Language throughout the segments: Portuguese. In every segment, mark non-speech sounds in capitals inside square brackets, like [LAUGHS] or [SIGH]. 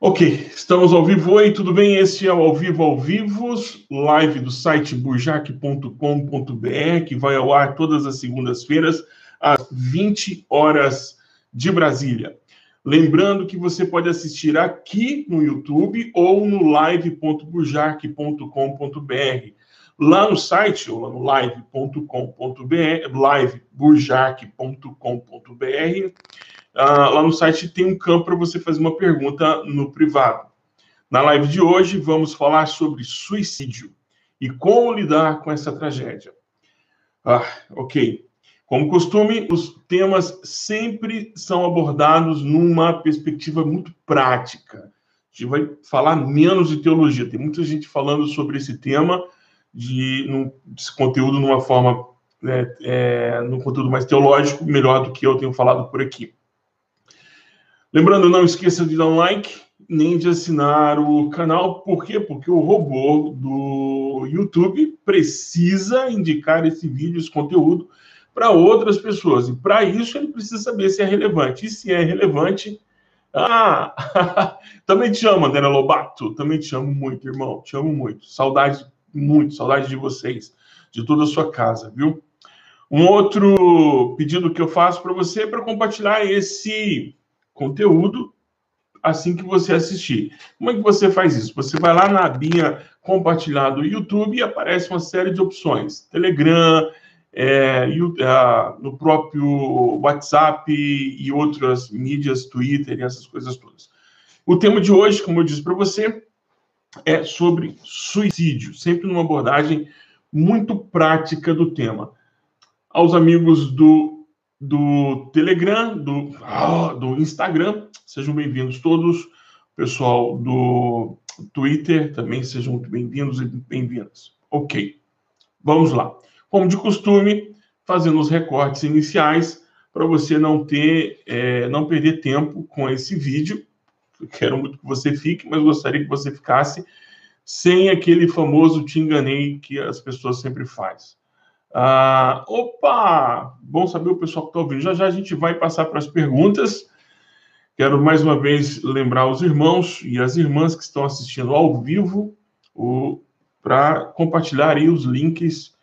Ok, estamos ao vivo. Oi, tudo bem? Este é o Ao Vivo ao Vivos, live do site burjac.com.br, que vai ao ar todas as segundas-feiras, às 20 horas de Brasília. Lembrando que você pode assistir aqui no YouTube ou no live.burjac.com.br. Lá no site, ou lá no live.com.br, liveburjac.com.br, Uh, lá no site tem um campo para você fazer uma pergunta no privado. Na live de hoje, vamos falar sobre suicídio e como lidar com essa tragédia. Ah, ok. Como costume, os temas sempre são abordados numa perspectiva muito prática. A gente vai falar menos de teologia. Tem muita gente falando sobre esse tema, de, num, conteúdo numa forma, né, é, num conteúdo mais teológico, melhor do que eu tenho falado por aqui. Lembrando, não esqueça de dar um like, nem de assinar o canal. Por quê? Porque o robô do YouTube precisa indicar esse vídeo, esse conteúdo, para outras pessoas. E para isso ele precisa saber se é relevante. E se é relevante. Ah, [LAUGHS] também te amo, André Lobato. Também te amo muito, irmão. Te amo muito. Saudade, muito, saudade de vocês, de toda a sua casa, viu? Um outro pedido que eu faço para você é para compartilhar esse conteúdo assim que você assistir. Como é que você faz isso? Você vai lá na abinha compartilhar do YouTube e aparece uma série de opções. Telegram, é, no próprio WhatsApp e outras mídias, Twitter e essas coisas todas. O tema de hoje, como eu disse para você, é sobre suicídio, sempre numa abordagem muito prática do tema. Aos amigos do do Telegram, do, ah, do Instagram. Sejam bem-vindos todos. Pessoal do Twitter também sejam muito bem-vindos e bem-vindas. Ok, vamos lá. Como de costume, fazendo os recortes iniciais para você não ter, é, não perder tempo com esse vídeo. Eu quero muito que você fique, mas gostaria que você ficasse sem aquele famoso te enganei que as pessoas sempre fazem. Ah, opa! Bom saber o pessoal que está ouvindo. Já já a gente vai passar para as perguntas. Quero mais uma vez lembrar os irmãos e as irmãs que estão assistindo ao vivo para compartilhar aí os links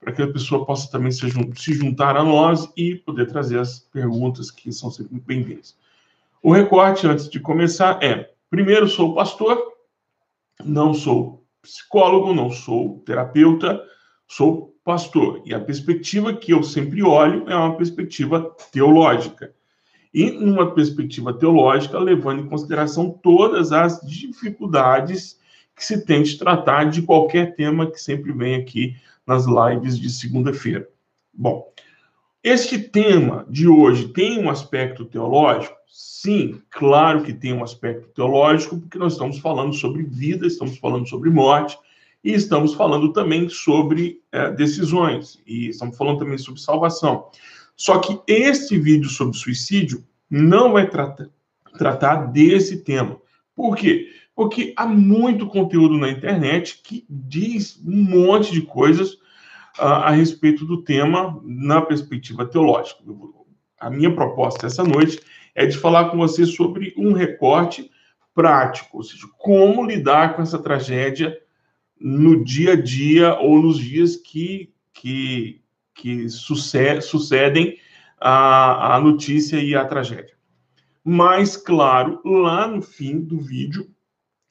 para que a pessoa possa também se, juntar a nós e poder trazer as perguntas que são sempre bem-vindas. O recorte, antes de começar, é: primeiro, sou pastor, não sou psicólogo, não sou terapeuta, sou pastor. E a perspectiva que eu sempre olho é uma perspectiva teológica. E numa perspectiva teológica, levando em consideração todas as dificuldades que se tem de tratar de qualquer tema que sempre vem aqui nas lives de segunda-feira. Bom, este tema de hoje tem um aspecto teológico? Sim, claro que tem um aspecto teológico, porque nós estamos falando sobre vida, estamos falando sobre morte, e estamos falando também sobre é, decisões, e estamos falando também sobre salvação. Só que este vídeo sobre suicídio não vai tratar, tratar desse tema. Por quê? Porque há muito conteúdo na internet que diz um monte de coisas uh, a respeito do tema na perspectiva teológica. A minha proposta essa noite é de falar com você sobre um recorte prático, ou seja, como lidar com essa tragédia no dia a dia ou nos dias que, que, que sucedem a, a notícia e a tragédia. Mas, claro, lá no fim do vídeo,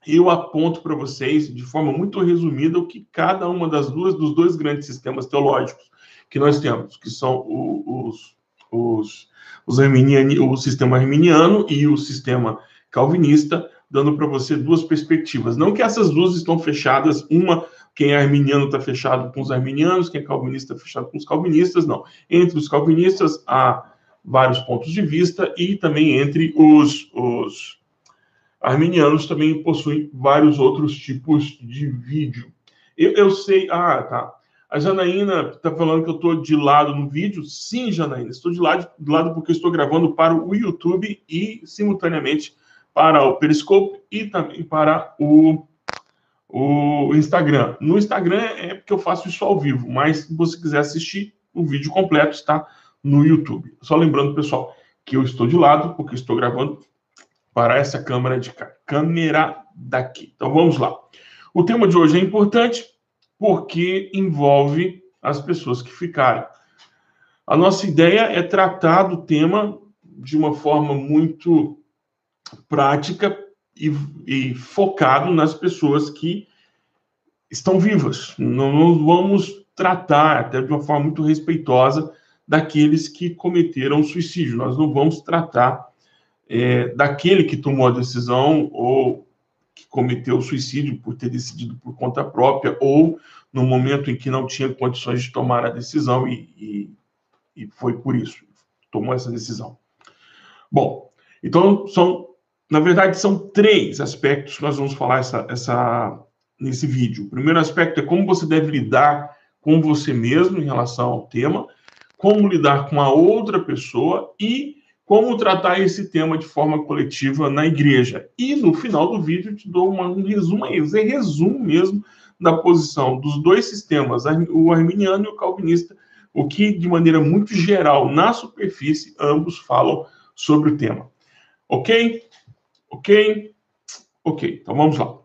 eu aponto para vocês, de forma muito resumida, o que cada uma das duas dos dois grandes sistemas teológicos que nós temos, que são os, os, os arminiani, o sistema arminiano e o sistema calvinista, dando para você duas perspectivas. Não que essas duas estão fechadas, uma, quem é arminiano está fechado com os arminianos, quem é calvinista está fechado com os calvinistas, não. Entre os calvinistas há vários pontos de vista e também entre os, os arminianos também possuem vários outros tipos de vídeo. Eu, eu sei, ah, tá. A Janaína está falando que eu estou de lado no vídeo. Sim, Janaína, estou de lado, de lado porque estou gravando para o YouTube e simultaneamente para o Periscope e também para o, o Instagram. No Instagram é porque eu faço isso ao vivo, mas se você quiser assistir, o vídeo completo está no YouTube. Só lembrando, pessoal, que eu estou de lado porque estou gravando para essa câmera de cá. Câmera daqui. Então vamos lá. O tema de hoje é importante porque envolve as pessoas que ficaram. A nossa ideia é tratar do tema de uma forma muito prática e, e focado nas pessoas que estão vivas. Não, não vamos tratar, até de uma forma muito respeitosa, daqueles que cometeram suicídio. Nós não vamos tratar é, daquele que tomou a decisão ou que cometeu suicídio por ter decidido por conta própria ou no momento em que não tinha condições de tomar a decisão e, e, e foi por isso tomou essa decisão. Bom, então são, na verdade, são três aspectos que nós vamos falar essa, essa, nesse vídeo. O primeiro aspecto é como você deve lidar com você mesmo em relação ao tema, como lidar com a outra pessoa e como tratar esse tema de forma coletiva na igreja. E no final do vídeo te dou uma, um resumo, um resumo mesmo da posição dos dois sistemas, o arminiano e o calvinista, o que de maneira muito geral, na superfície, ambos falam sobre o tema. Ok? Ok? Ok, então vamos lá.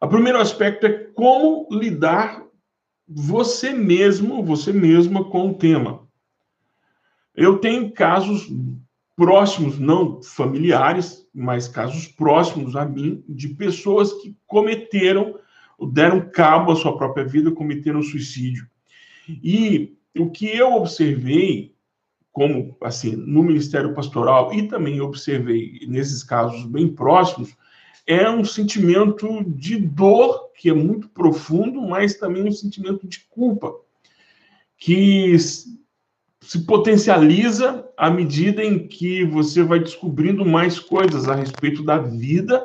O primeiro aspecto é como lidar você mesmo, você mesma com o tema. Eu tenho casos próximos, não familiares, mas casos próximos a mim, de pessoas que cometeram, deram cabo à sua própria vida, cometeram suicídio. E o que eu observei, como assim, no Ministério Pastoral, e também observei nesses casos bem próximos, é um sentimento de dor que é muito profundo, mas também um sentimento de culpa que se potencializa à medida em que você vai descobrindo mais coisas a respeito da vida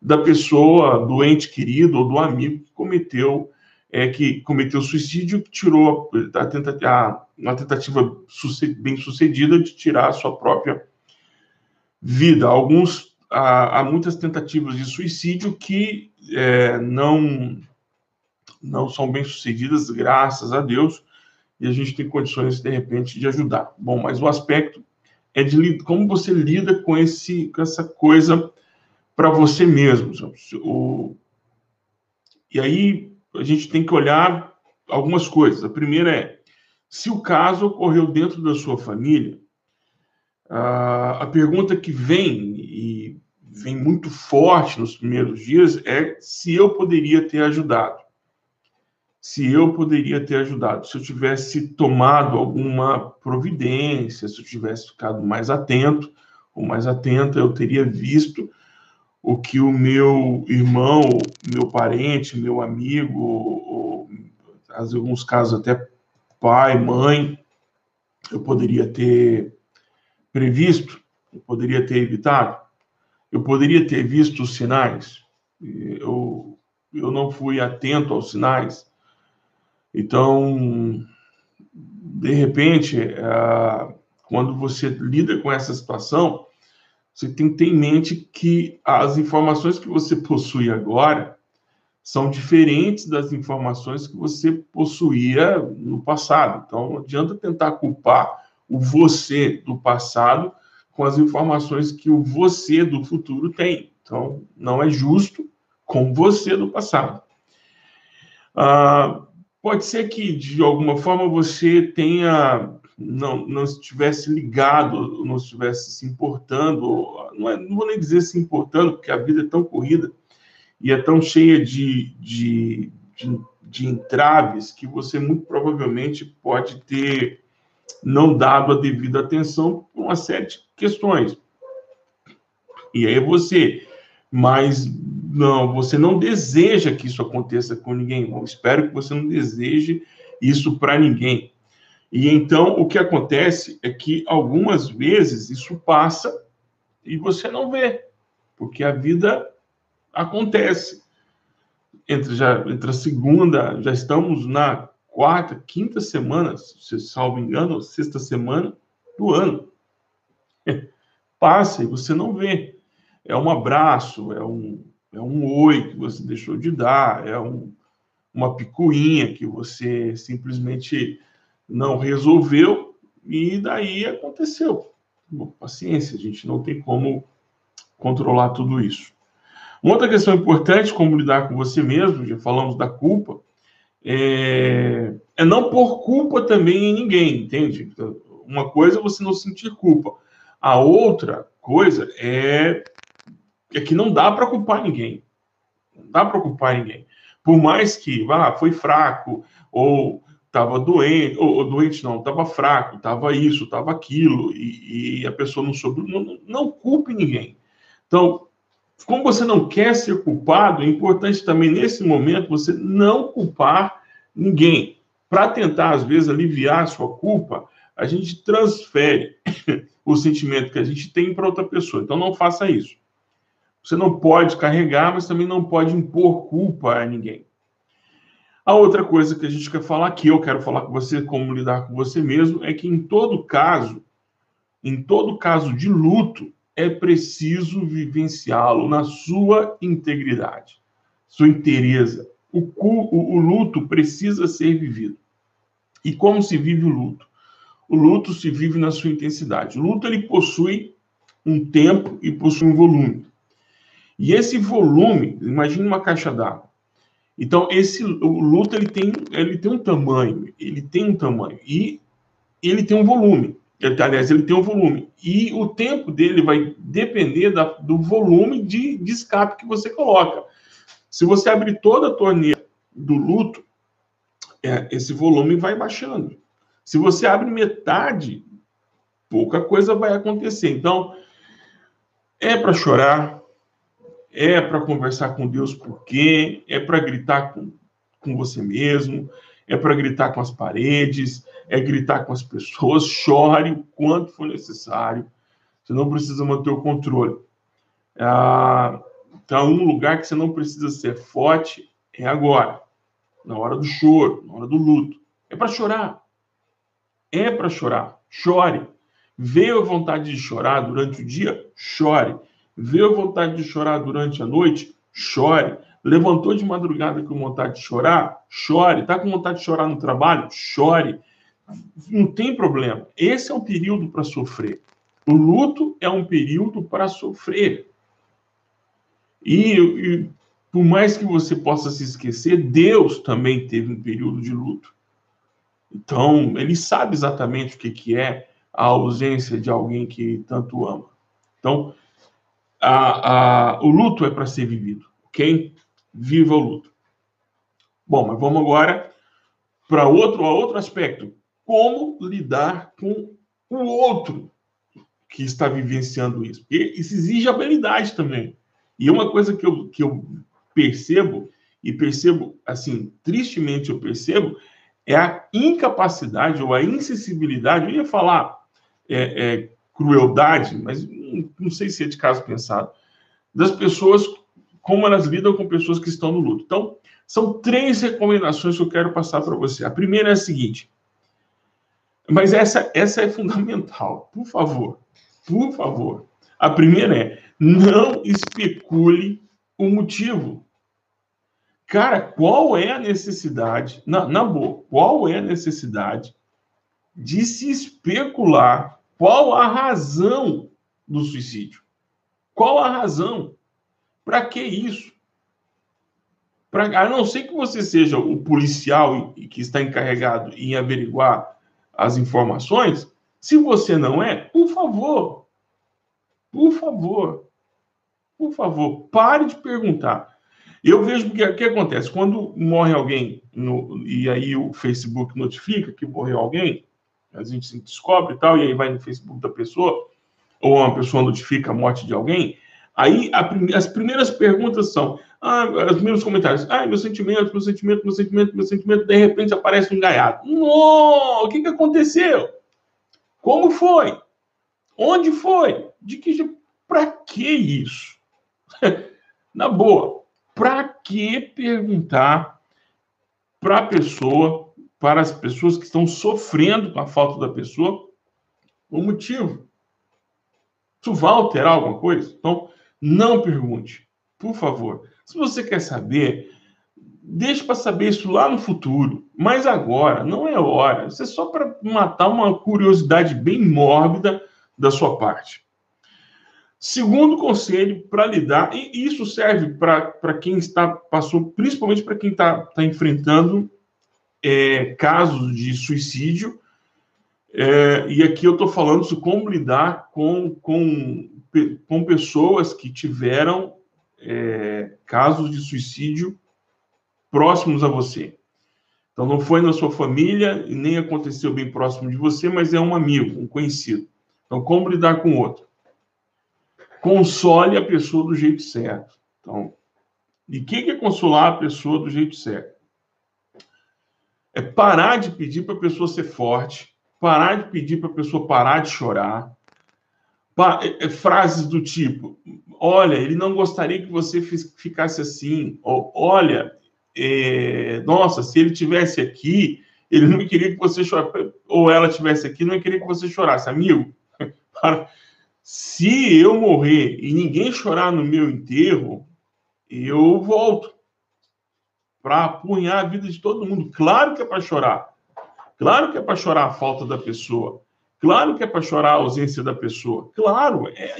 da pessoa, do ente querido ou do amigo que cometeu é, que cometeu suicídio, que tirou a, tentativa, uma tentativa bem sucedida de tirar a sua própria vida. Alguns há, há muitas tentativas de suicídio que é, não não são bem sucedidas, graças a Deus, e a gente tem condições, de repente, de ajudar. Bom, mas o aspecto é de como você lida com, esse, com essa coisa para você mesmo. O, e aí a gente tem que olhar algumas coisas. A primeira é, se o caso ocorreu dentro da sua família, a pergunta que vem, e vem muito forte nos primeiros dias, é se eu poderia ter ajudado. Se eu poderia ter ajudado, se eu tivesse tomado alguma providência, se eu tivesse ficado mais atento ou mais atenta, eu teria visto o que o meu irmão, meu parente, meu amigo, ou, alguns casos até pai, mãe, eu poderia ter previsto, eu poderia ter evitado, eu poderia ter visto os sinais, eu, eu não fui atento aos sinais, então, de repente, é, quando você lida com essa situação, você tem que ter em mente que as informações que você possui agora são diferentes das informações que você possuía no passado. Então, não adianta tentar culpar o você do passado com as informações que o você do futuro tem. Então, não é justo com você do passado. Ah, Pode ser que, de alguma forma, você tenha não, não estivesse ligado, não estivesse se importando, não, é, não vou nem dizer se importando, porque a vida é tão corrida e é tão cheia de, de, de, de entraves que você muito provavelmente pode ter não dado a devida atenção por uma série de questões. E aí você, mas não, você não deseja que isso aconteça com ninguém. Eu espero que você não deseje isso para ninguém. E então o que acontece é que algumas vezes isso passa e você não vê, porque a vida acontece. Entre, já, entre a segunda, já estamos na quarta, quinta semana, se salvo engano, sexta semana do ano. [LAUGHS] Passa e você não vê. É um abraço, é um, é um oi que você deixou de dar, é um, uma picuinha que você simplesmente não resolveu e daí aconteceu. Bom, paciência, a gente não tem como controlar tudo isso. Uma outra questão importante, como lidar com você mesmo, já falamos da culpa, é, é não pôr culpa também em ninguém, entende? Uma coisa é você não sentir culpa. A outra coisa é, é que não dá para culpar ninguém. Não dá para culpar ninguém. Por mais que, vá, foi fraco, ou estava doente, ou, ou, doente não, estava fraco, estava isso, estava aquilo, e, e, a pessoa não soube, não, não culpe ninguém. Então, como você não quer ser culpado, é importante também nesse momento você não culpar ninguém. Para tentar, às vezes, aliviar a sua culpa, a gente transfere [COUGHS] o sentimento que a gente tem para outra pessoa. Então, não faça isso. Você não pode carregar, mas também não pode impor culpa a ninguém. A outra coisa que a gente quer falar, que eu quero falar com você, como lidar com você mesmo, é que em todo caso, em todo caso de luto, é preciso vivenciá-lo na sua integridade, sua inteireza. O, o, o, luto precisa ser vivido. E como se vive o luto? O luto se vive na sua intensidade. O luto ele possui um tempo e possui um volume. E esse volume, imagine uma caixa d'água. Então esse o luto ele tem ele tem um tamanho, ele tem um tamanho e ele tem um volume. Ele, aliás, ele tem um volume. E o tempo dele vai depender da, do volume de, de escape que você coloca. Se você abrir toda a torneira do luto, é, esse volume vai baixando. Se você abre metade, pouca coisa vai acontecer. Então, é para chorar, é para conversar com Deus por quê, é para gritar com, com você mesmo, é para gritar com as paredes, é gritar com as pessoas, [LAUGHS] chore o quanto for necessário. Você não precisa manter o controle. Ah, então, um lugar que você não precisa ser forte é agora, na hora do choro, na hora do luto. É para chorar. É para chorar. Chore. Veio a vontade de chorar durante o dia? Chore. Veio a vontade de chorar durante a noite? Chore. Levantou de madrugada com vontade de chorar? Chore. Está com vontade de chorar no trabalho? Chore. Não tem problema. Esse é um período para sofrer. O luto é um período para sofrer. E, e, por mais que você possa se esquecer, Deus também teve um período de luto. Então, ele sabe exatamente o que, que é a ausência de alguém que tanto ama. Então, a, a, o luto é para ser vivido, ok? Viva o luto. Bom, mas vamos agora para outro, outro aspecto como lidar com o outro que está vivenciando isso. Porque isso exige habilidade também. E uma coisa que eu, que eu percebo, e percebo, assim, tristemente eu percebo, é a incapacidade ou a insensibilidade, eu ia falar é, é, crueldade, mas não, não sei se é de caso pensado, das pessoas, como elas lidam com pessoas que estão no luto. Então, são três recomendações que eu quero passar para você. A primeira é a seguinte: mas essa, essa é fundamental. Por favor, por favor. A primeira é: não especule o motivo. Cara, qual é a necessidade, na, na boa, qual é a necessidade de se especular qual a razão do suicídio? Qual a razão? Para que isso? Pra, a não ser que você seja o policial que está encarregado em averiguar as informações. Se você não é, por favor, por favor, por favor, pare de perguntar. Eu vejo que que acontece quando morre alguém no, e aí o Facebook notifica que morreu alguém, a gente descobre e tal, e aí vai no Facebook da pessoa, ou uma pessoa notifica a morte de alguém, aí a, as primeiras perguntas são: ah, os primeiros comentários. Ah, meu sentimento, meu sentimento, meu sentimento, meu sentimento. De repente aparece um gaiato. Não! O que, que aconteceu? Como foi? Onde foi? De que Para que isso? [LAUGHS] Na boa, para que perguntar para a pessoa, para as pessoas que estão sofrendo com a falta da pessoa, o motivo? Isso vai alterar alguma coisa? Então, não pergunte, por favor. Se você quer saber, deixe para saber isso lá no futuro. Mas agora não é hora. Isso é só para matar uma curiosidade bem mórbida da sua parte. Segundo conselho para lidar, e isso serve para quem está passou, principalmente para quem está tá enfrentando é, casos de suicídio. É, e aqui eu estou falando sobre como lidar com, com, com pessoas que tiveram é, casos de suicídio próximos a você. Então, não foi na sua família e nem aconteceu bem próximo de você, mas é um amigo, um conhecido. Então, como lidar com o outro? Console a pessoa do jeito certo. Então, e o que é consolar a pessoa do jeito certo? É parar de pedir para a pessoa ser forte, parar de pedir para a pessoa parar de chorar. É, é, frases do tipo: olha, ele não gostaria que você ficasse assim, ou olha, é, nossa, se ele tivesse aqui, ele não queria que você chorasse, ou ela tivesse aqui, não queria que você chorasse. Amigo, [LAUGHS] se eu morrer e ninguém chorar no meu enterro, eu volto para apunhar a vida de todo mundo. Claro que é para chorar. Claro que é para chorar a falta da pessoa. Claro que é para chorar a ausência da pessoa. Claro, é,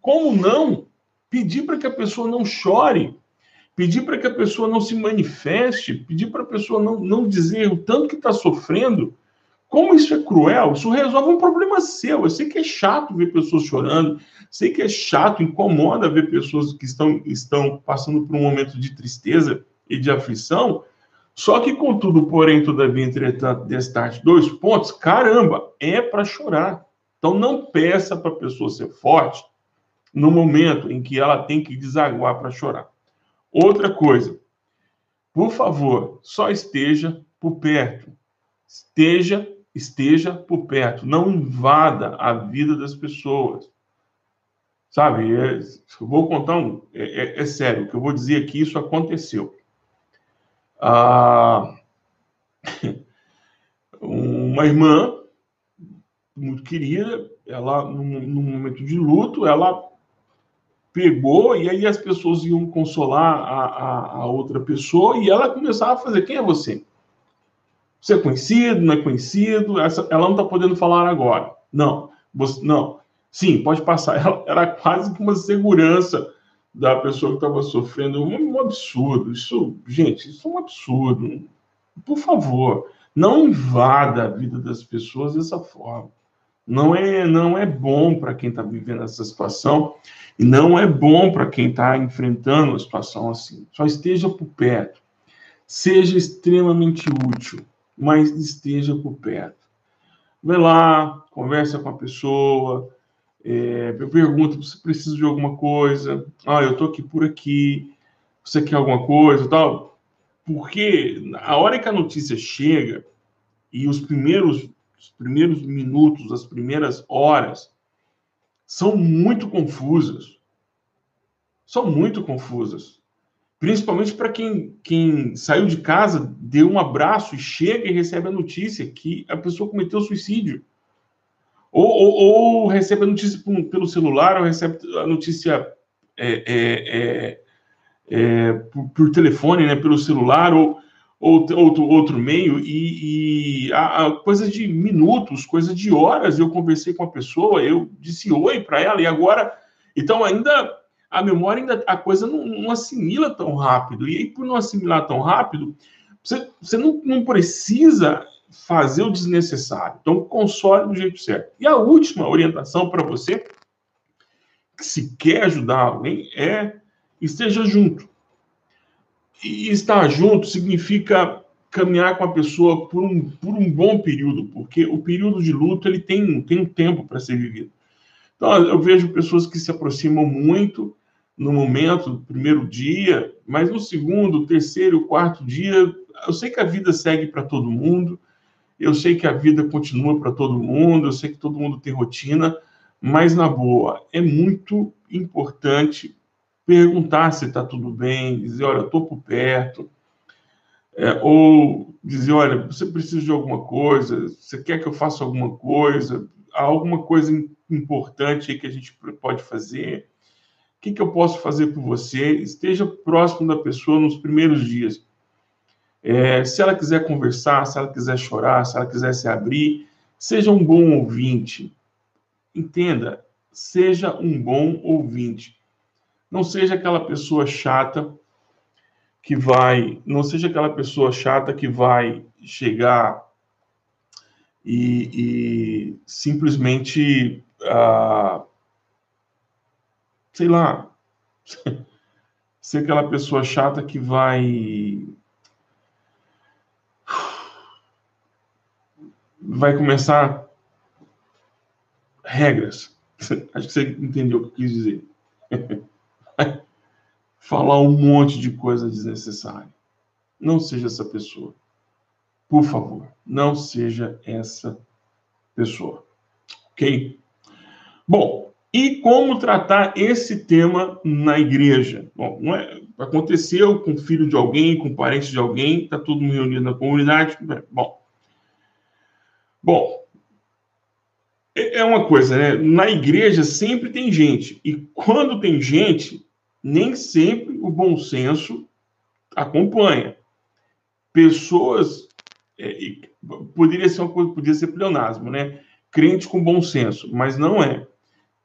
como não pedir para que a pessoa não chore? pedir para que a pessoa não se manifeste, pedir para a pessoa não, não dizer o tanto que está sofrendo, como isso é cruel, isso resolve um problema seu. Eu sei que é chato ver pessoas chorando, sei que é chato, incomoda ver pessoas que estão, estão passando por um momento de tristeza e de aflição. Só que, contudo, porém, todavia, entretanto, destaque dois pontos, caramba, é para chorar. Então, não peça para a pessoa ser forte no momento em que ela tem que desaguar para chorar. Outra coisa, por favor, só esteja por perto. Esteja, esteja por perto. Não invada a vida das pessoas. Sabe? É, eu vou contar um. É, é, é, sério, o que eu vou dizer aqui, isso aconteceu. Ah, uma irmã muito querida, ela, num, num momento de luto, ela pegou e aí as pessoas iam consolar a, a, a, outra pessoa e ela começava a fazer: quem é você? Você é conhecido, não é conhecido? Essa, ela não está podendo falar agora. Não, você, não. Sim, pode passar. [LAUGHS] Ela era quase que uma segurança da pessoa que estava sofrendo. Um, um absurdo. Isso, gente, isso é um absurdo. Por favor, não invada a vida das pessoas dessa forma. Não é, não é bom para quem está vivendo essa situação. E não é bom para quem está enfrentando uma situação assim. Só esteja por perto. Seja extremamente útil, mas esteja por perto. Vai lá, conversa com a pessoa, é, pergunta se precisa de alguma coisa. Ah, eu estou aqui por aqui. Você quer alguma coisa tal? Porque a hora que a notícia chega e os primeiros, os primeiros minutos, as primeiras horas, são muito confusas. São muito confusas. Principalmente para quem, quem saiu de casa, deu um abraço e chega e recebe a notícia que a pessoa cometeu suicídio. Ou, ou, ou recebe a notícia pelo celular, ou recebe a notícia é, é, é, é, por, por, telefone, né, pelo celular, ou, ou outro, outro meio, e, e a, a, coisa de minutos, coisa de horas, eu conversei com a pessoa, eu disse oi para ela, e agora, então ainda, a memória, ainda, a coisa não, não, assimila tão rápido, e aí por não assimilar tão rápido, você, você não, não precisa fazer o desnecessário, então console do jeito certo. E a última orientação para você, que se quer ajudar alguém, é esteja junto e estar junto significa caminhar com a pessoa por um, por um bom período, porque o período de luto ele tem, tem um tempo para ser vivido. Então, eu vejo pessoas que se aproximam muito no momento do primeiro dia, mas no segundo, terceiro, quarto dia, eu sei que a vida segue para todo mundo, eu sei que a vida continua para todo mundo, eu sei que todo mundo tem rotina, mas na boa, é muito importante perguntar se está tudo bem, dizer, olha, estou por perto, é, ou dizer, olha, você precisa de alguma coisa, você quer que eu faça alguma coisa, há alguma coisa importante aí que a gente pode fazer, o que, que eu posso fazer por você? Esteja próximo da pessoa nos primeiros dias. É, se ela quiser conversar, se ela quiser chorar, se ela quiser se abrir, seja um bom ouvinte. entenda, seja um bom ouvinte. Não seja aquela pessoa chata que vai, não seja aquela pessoa chata que vai chegar e, e simplesmente, ah, sei lá, [LAUGHS] ser aquela pessoa chata que vai vai começar regras. [LAUGHS] Acho que você entendeu o que eu quis dizer. [LAUGHS] Falar um monte de coisa desnecessária. Não seja essa pessoa. Por favor, não seja essa pessoa. Ok? Bom, e como tratar esse tema na igreja? Bom, é, aconteceu com o filho de alguém, com parente de alguém, está todo mundo reunido na comunidade. Bom, bom, é, é uma coisa, né? Na igreja sempre tem gente. E quando tem gente, nem sempre o bom senso acompanha. Pessoas. É, poderia ser uma coisa, poderia ser pleonasmo, né? Crente com bom senso, mas não é.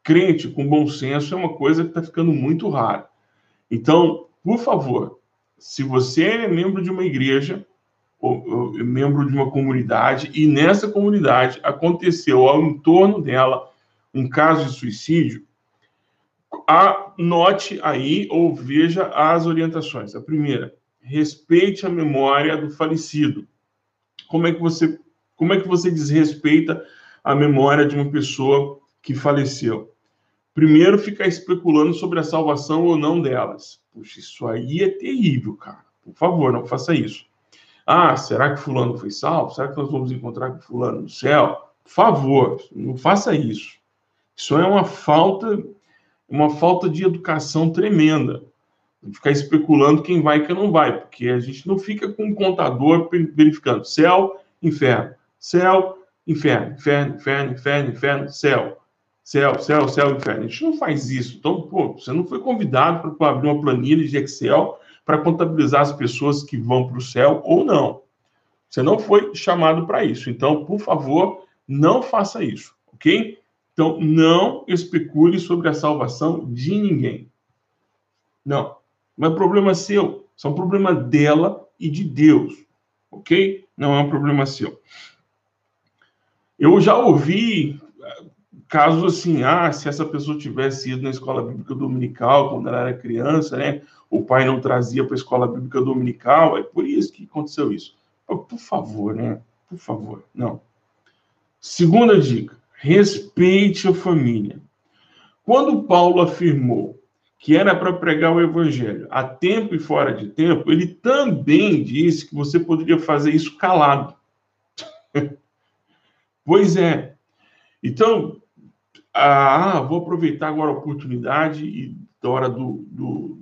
Crente com bom senso é uma coisa que está ficando muito rara. Então, por favor, se você é membro de uma igreja, membro de uma comunidade e nessa comunidade aconteceu ao entorno dela um caso de suicídio, anote aí ou veja as orientações. A primeira, respeite a memória do falecido. Como é que você como é que você desrespeita a memória de uma pessoa que faleceu? Primeiro, ficar especulando sobre a salvação ou não delas. Puxa, isso aí é terrível, cara. Por favor, não faça isso. Ah, será que fulano foi salvo? Será que nós vamos encontrar com fulano no céu? Por favor, não faça isso. Isso é uma falta, uma falta de educação tremenda. Ficar especulando quem vai e quem não vai, porque a gente não fica com um contador verificando céu, inferno, céu, inferno, inferno, inferno, inferno, inferno, céu, céu, céu, céu, inferno. A gente não faz isso. Então, pô, você não foi convidado para abrir uma planilha de Excel para contabilizar as pessoas que vão para o céu ou não. Você não foi chamado para isso. Então, por favor, não faça isso, ok? Então, não especule sobre a salvação de ninguém. Não. Não é problema seu. Isso é um problema dela e de Deus, ok? Não é um problema seu. Eu já ouvi casos assim, ah, se essa pessoa tivesse ido na escola bíblica dominical quando ela era criança, né? o pai não trazia para a escola bíblica dominical, é por isso que aconteceu isso. Por favor, né? Por favor, não. Segunda dica: respeite a família. Quando Paulo afirmou que era para pregar o evangelho a tempo e fora de tempo, ele também disse que você poderia fazer isso calado. [LAUGHS] pois é. Então, ah, vou aproveitar agora a oportunidade e da hora do, do,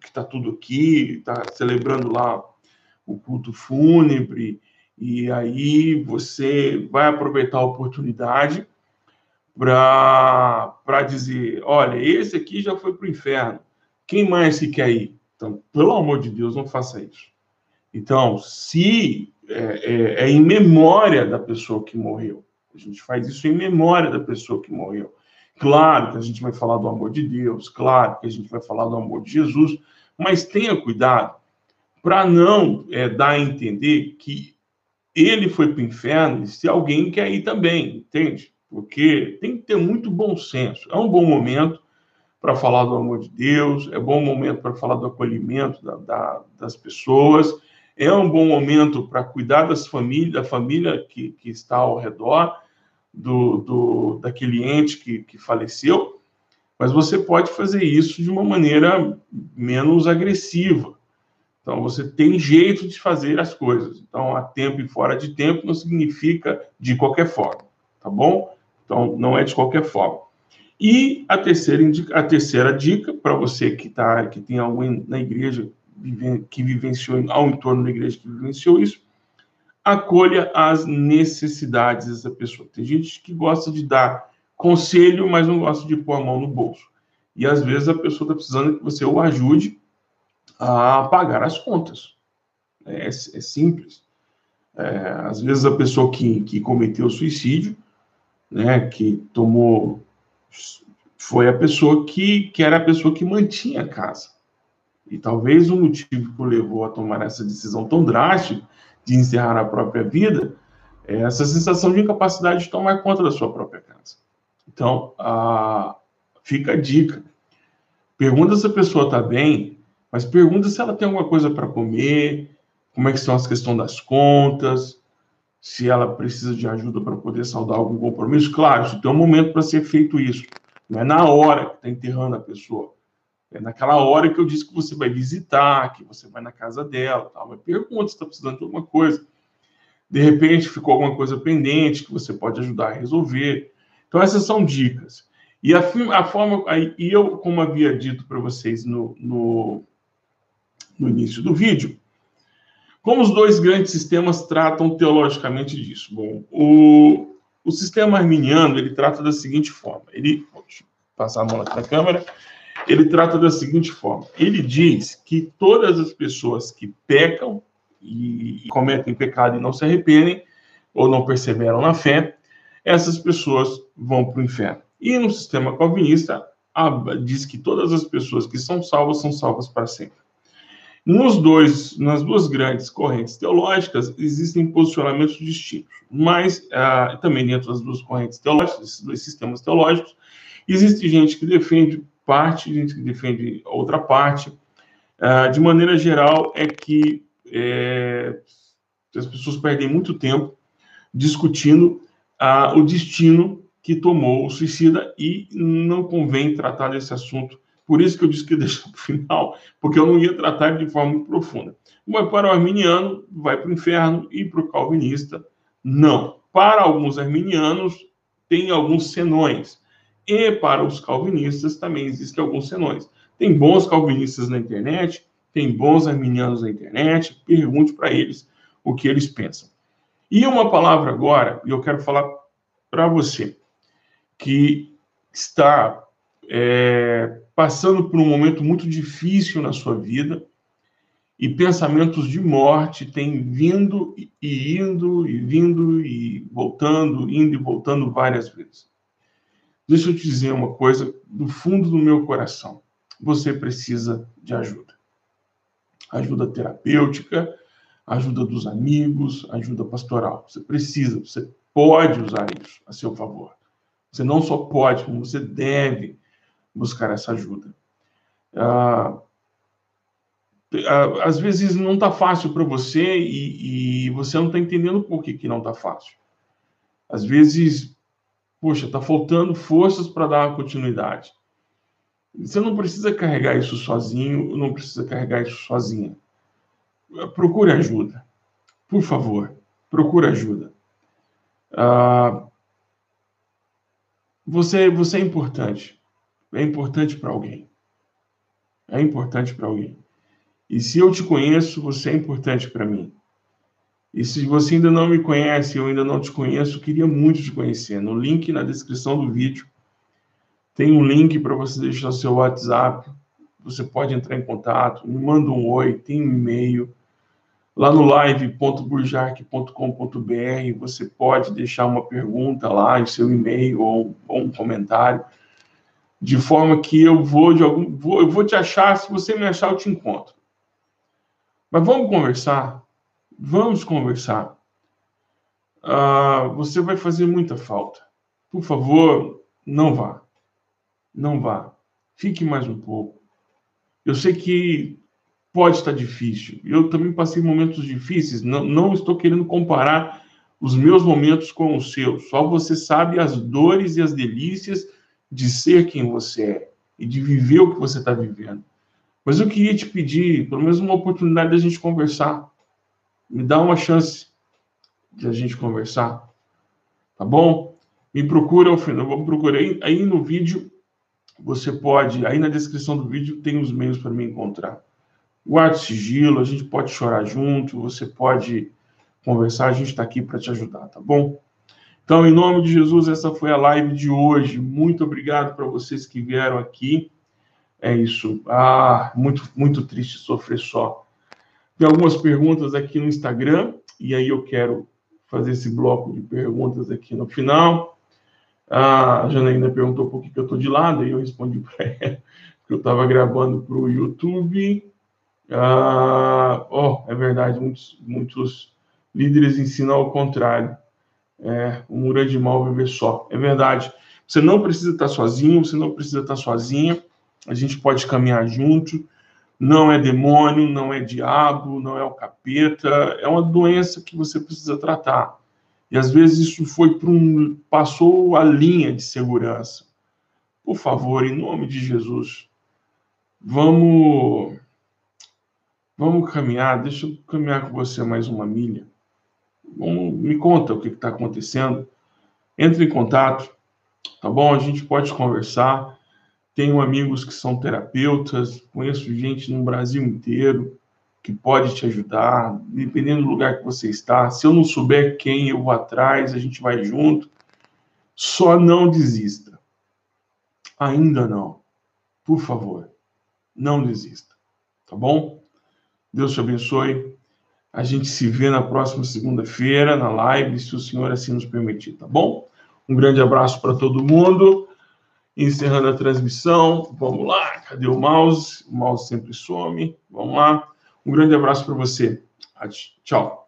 que está tudo aqui, está celebrando lá o culto fúnebre, e aí você vai aproveitar a oportunidade para dizer: olha, esse aqui já foi para o inferno, quem mais se quer ir? Então, pelo amor de Deus, não faça isso. Então, se é, é, é em memória da pessoa que morreu, a gente faz isso em memória da pessoa que morreu. Claro que a gente vai falar do amor de Deus, claro que a gente vai falar do amor de Jesus, mas tenha cuidado para não é, dar a entender que ele foi para o inferno se alguém quer ir também, entende? Porque tem que ter muito bom senso. É um bom momento para falar do amor de Deus, é bom momento para falar do acolhimento da, da, das pessoas, é um bom momento para cuidar das famílias, da família que, que está ao redor do, do daquele ente que, que faleceu, mas você pode fazer isso de uma maneira menos agressiva. Então, você tem jeito de fazer as coisas. Então, a tempo e fora de tempo não significa de qualquer forma, tá bom? Então, não é de qualquer forma. E a terceira, a terceira dica, para você que, tá, que tem alguém na igreja que vivenciou, ao entorno da igreja que vivenciou isso, acolha as necessidades dessa pessoa. Tem gente que gosta de dar conselho, mas não gosta de pôr a mão no bolso. E às vezes a pessoa está precisando que você o ajude a pagar as contas. É, é simples. É, às vezes a pessoa que, que cometeu suicídio, né, que tomou, foi a pessoa que, que era a pessoa que mantinha a casa. E talvez o motivo que o levou a tomar essa decisão tão drástica de encerrar a própria vida é essa sensação de incapacidade de tomar conta da sua própria casa. Então, a, fica a dica. Pergunta se a pessoa está bem, mas pergunta se ela tem alguma coisa para comer, como é que estão as questões das contas, se ela precisa de ajuda para poder saldar algum compromisso. Claro, isso tem um momento para ser feito isso. Não é na hora que está enterrando a pessoa. É naquela hora que eu disse que você vai visitar, que você vai na casa dela, tal. mas pergunta se está precisando de alguma coisa. De repente ficou alguma coisa pendente que você pode ajudar a resolver. Então, essas são dicas. E a, a forma. E eu, como havia dito para vocês no, no, no início do vídeo, como os dois grandes sistemas tratam teologicamente disso? Bom, o, o sistema arminiano ele trata da seguinte forma: ele, deixa eu passar a mão aqui na câmera ele trata da seguinte forma: ele diz que todas as pessoas que pecam e, cometem pecado e não se arrependem ou não perseveram na fé, essas pessoas vão para o inferno. E no sistema calvinista diz que todas as pessoas que são salvas são salvas para sempre. Nos dois, nas duas grandes correntes teológicas existem posicionamentos distintos, mas ah, também dentro das duas correntes teológicas, esses dois sistemas teológicos, existe gente que defende parte, defende outra parte. Uh, de maneira geral, é que é, as pessoas perdem muito tempo discutindo uh, o destino que tomou o suicida e não convém tratar desse assunto. Por isso que eu disse que deixa para o final, porque eu não ia tratar de forma profunda. Mas para o arminiano, vai para o inferno e para o calvinista, não. Para alguns arminianos, tem alguns senões. E para os calvinistas também existem alguns senões. Tem bons calvinistas na internet, tem bons arminianos na internet, pergunte para eles o que eles pensam. E uma palavra agora, e eu quero falar para você que está é, passando por um momento muito difícil na sua vida e pensamentos de morte têm vindo e indo e vindo e voltando, indo e voltando várias vezes. Deixa eu te dizer uma coisa do fundo do meu coração. Você precisa de ajuda. Ajuda terapêutica, ajuda dos amigos, ajuda pastoral. Você precisa, você pode usar isso a seu favor. Você não só pode, como você deve buscar essa ajuda. Ah, ah às vezes não está fácil para você e, e, você não está entendendo por que, que não está fácil. Às vezes Poxa, está faltando forças para dar uma continuidade. Você não precisa carregar isso sozinho, não precisa carregar isso sozinha. Procure ajuda. Por favor, procure ajuda. Ah, você, você é importante. É importante para alguém. É importante para alguém. E se eu te conheço, você é importante para mim. E se você ainda não me conhece, eu ainda não te conheço, queria muito te conhecer. No link na descrição do vídeo tem um link para você deixar seu WhatsApp. Você pode entrar em contato, me manda um oi, tem um e-mail. Lá no live.burjark.com.br você pode deixar uma pergunta lá em seu e-mail ou, ou, um comentário, de forma que eu vou de algum, vou, eu vou te achar. Se você me achar, eu te encontro. Mas vamos conversar Vamos conversar. Ah, você vai fazer muita falta. Por favor, não vá. Não vá. Fique mais um pouco. Eu sei que pode estar difícil. Eu também passei momentos difíceis. Não, não estou querendo comparar os meus momentos com os seus. Só você sabe as dores e as delícias de ser quem você é e de viver o que você está vivendo. Mas eu queria te pedir, pelo menos uma oportunidade da gente conversar me dá uma chance de a gente conversar, tá bom? Me procura ao final, vou procurar aí, no vídeo, você pode, aí na descrição do vídeo tem os meios para me encontrar. Guarde sigilo, a gente pode chorar junto, você pode conversar, a gente está aqui para te ajudar, tá bom? Então, em nome de Jesus, essa foi a live de hoje. Muito obrigado para vocês que vieram aqui. É isso. Ah, muito, muito triste sofrer só. Tem algumas perguntas aqui no Instagram, e aí eu quero fazer esse bloco de perguntas aqui no final. A Janaína perguntou por que, eu estou de lado, e eu respondi para [LAUGHS] ela que eu estava gravando para o YouTube. Ah, oh, é verdade, muitos, muitos líderes ensinam ao contrário. É, o muro é de mal viver só. É verdade. Você não precisa estar sozinho, você não precisa estar sozinha. A gente pode caminhar junto. Não é demônio, não é diabo, não é o capeta. É uma doença que você precisa tratar. E às vezes isso foi para um. passou a linha de segurança. Por favor, em nome de Jesus, vamos. Vamos caminhar. Deixa eu caminhar com você mais uma milha. Vamos, me conta o que está acontecendo. Entre em contato, tá bom? A gente pode conversar. Tenho amigos que são terapeutas, conheço gente no Brasil inteiro que pode te ajudar, dependendo do lugar que você está. Se eu não souber quem, eu vou atrás, a gente vai junto. Só não desista. Ainda não. Por favor, não desista. Tá bom? Deus te abençoe. A gente se vê na próxima segunda-feira na live, se o Senhor assim nos permitir, tá bom? Um grande abraço para todo mundo. Encerrando a transmissão. Vamos lá. Cadê o mouse? O mouse sempre some. Vamos lá. Um grande abraço para você. Tchau.